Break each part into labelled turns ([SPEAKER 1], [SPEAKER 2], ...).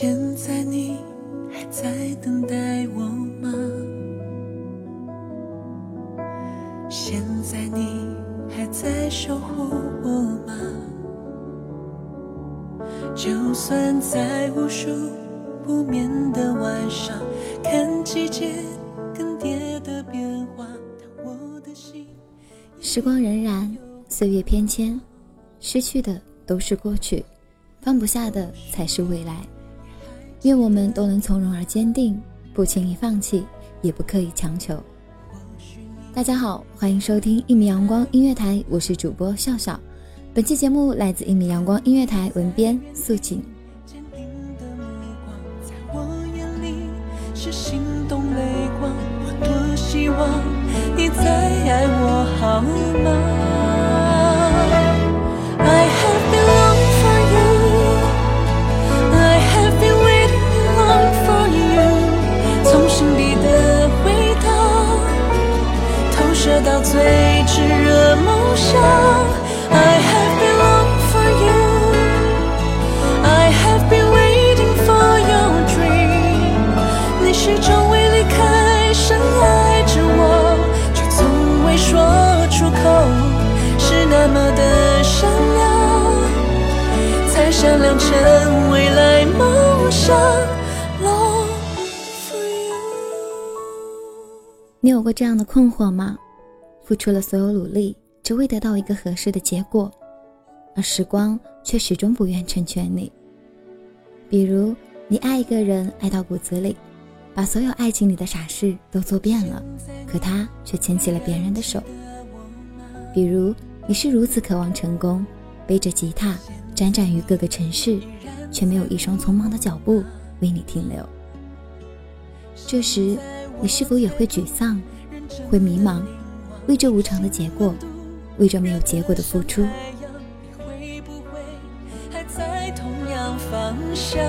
[SPEAKER 1] 现在你还在等待我吗？现在你还在守护我吗？就算在无数不眠的晚上，看季节更迭的变化，但我的心。
[SPEAKER 2] 时光荏苒，岁月翩跹，失去的都是过去，放不下的才是未来。愿我们都能从容而坚定，不轻易放弃，也不刻意强求。大家好，欢迎收听一米阳光音乐台，我是主播笑笑。本期节目来自一米阳光音乐台文编素锦。
[SPEAKER 1] 坚定的目光，在我眼里是心动泪光。我多希望你再爱我好吗最炙热梦想。I have been longing for you。I have been waiting for your dream。你始终未离开，深爱着我，却从未说出口，是那么的善良，才闪亮成未来梦想。Long for you。
[SPEAKER 2] 你有过这样的困惑吗？付出了所有努力，只为得到一个合适的结果，而时光却始终不愿成全你。比如，你爱一个人爱到骨子里，把所有爱情里的傻事都做遍了，可他却牵起了别人的手。比如，你是如此渴望成功，背着吉他辗转于各个城市，却没有一双匆忙的脚步为你停留。这时，你是否也会沮丧，会迷茫，为这无常的结果，为这没有结果的付出？
[SPEAKER 1] 会不会还在同样方向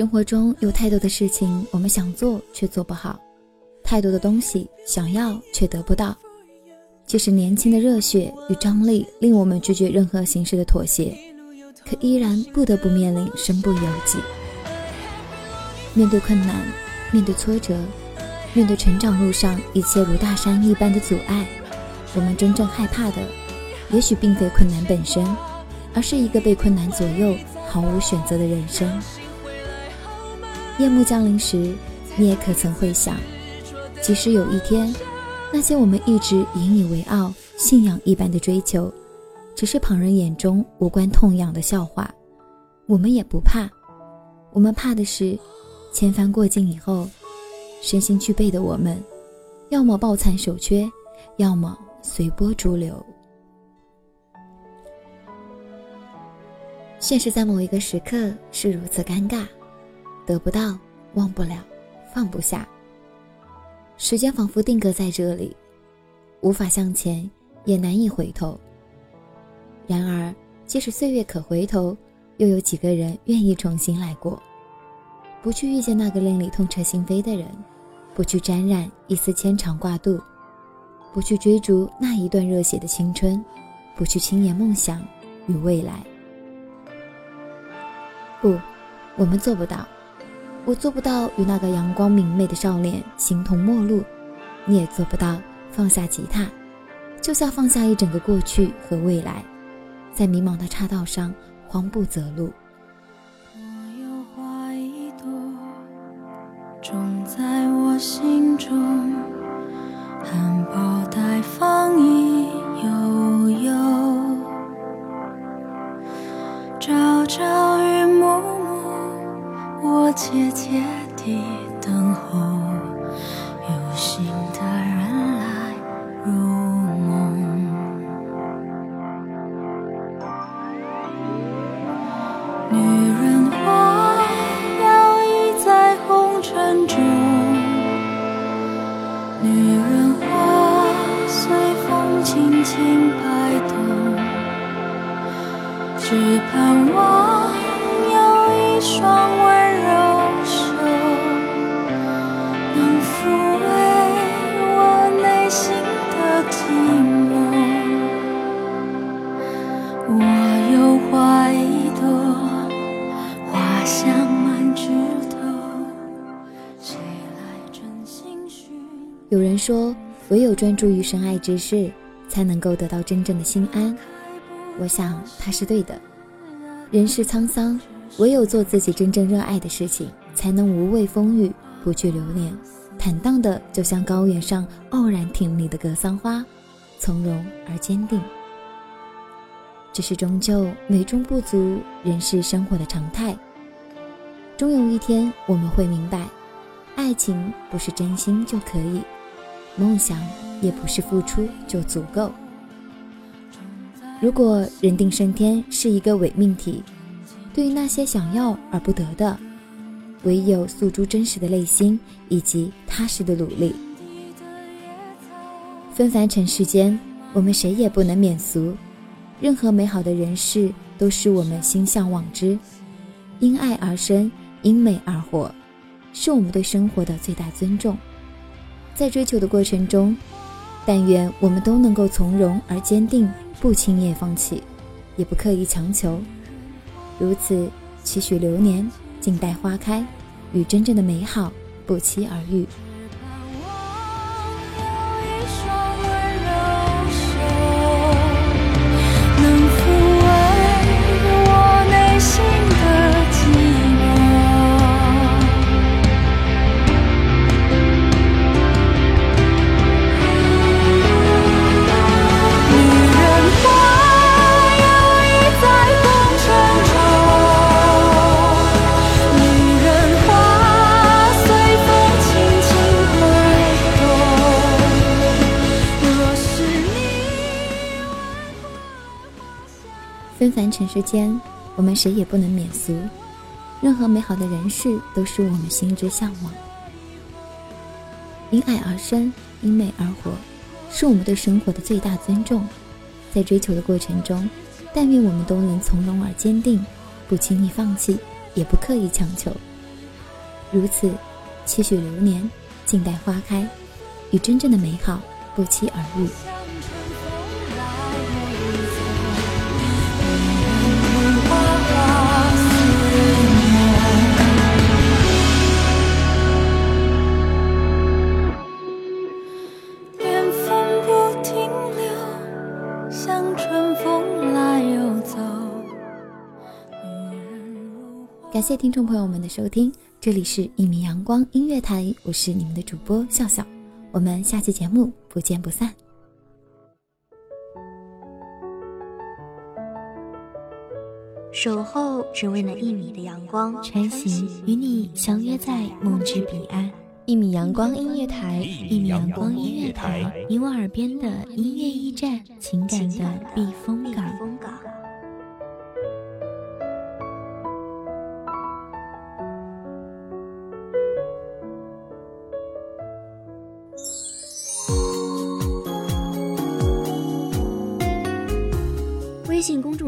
[SPEAKER 2] 生活中有太多的事情我们想做却做不好，太多的东西想要却得不到。即使年轻的热血与张力令我们拒绝任何形式的妥协，可依然不得不面临身不由己。面对困难，面对挫折，面对成长路上一切如大山一般的阻碍，我们真正害怕的，也许并非困难本身，而是一个被困难左右、毫无选择的人生。夜幕降临时，你也可曾会想，即使有一天，那些我们一直引以为傲、信仰一般的追求，只是旁人眼中无关痛痒的笑话，我们也不怕。我们怕的是。千帆过尽以后，身心俱备的我们，要么抱残守缺，要么随波逐流。现实在某一个时刻是如此尴尬，得不到，忘不了，放不下。时间仿佛定格在这里，无法向前，也难以回头。然而，即使岁月可回头，又有几个人愿意重新来过？不去遇见那个令你痛彻心扉的人，不去沾染一丝牵肠挂肚，不去追逐那一段热血的青春，不去轻言梦想与未来。不，我们做不到。我做不到与那个阳光明媚的少年形同陌路，你也做不到放下吉他，就像放下一整个过去和未来，在迷茫的岔道上慌不择路。
[SPEAKER 1] 我有花一朵种在我心中，切切地等候，有心的人来入梦。女人花摇曳在红尘中，女人花随风轻轻摆动，只盼望有一双。
[SPEAKER 2] 有人说，唯有专注于深爱之事。才能够得到真正的心安，我想他是对的。人世沧桑，唯有做自己真正热爱的事情，才能无畏风雨，不惧流年，坦荡的就像高原上傲然挺立的格桑花，从容而坚定。只是终究美中不足，人世生活的常态。终有一天我们会明白，爱情不是真心就可以，梦想。也不是付出就足够。如果人定胜天是一个伪命题，对于那些想要而不得的，唯有诉诸真实的内心以及踏实的努力。纷繁尘世间，我们谁也不能免俗。任何美好的人事，都是我们心向往之。因爱而生，因美而活，是我们对生活的最大尊重。在追求的过程中。但愿我们都能够从容而坚定，不轻易放弃，也不刻意强求。如此，期许流年，静待花开，与真正的美好不期而遇。纷繁尘世间，我们谁也不能免俗。任何美好的人事，都是我们心之向往。因爱而生，因美而活，是我们对生活的最大尊重。在追求的过程中，但愿我们都能从容而坚定，不轻易放弃，也不刻意强求。如此，期许流年，静待花开，与真正的美好不期而遇。感谢听众朋友们的收听，这里是一米阳光音乐台，我是你们的主播笑笑，我们下期节目不见不散。
[SPEAKER 3] 守候只为那一米的阳光，
[SPEAKER 2] 穿行与你相约在梦之彼岸。一米阳光音乐台，
[SPEAKER 4] 一米阳光音乐台，
[SPEAKER 2] 你我耳边的音乐驿站，情感的避风港。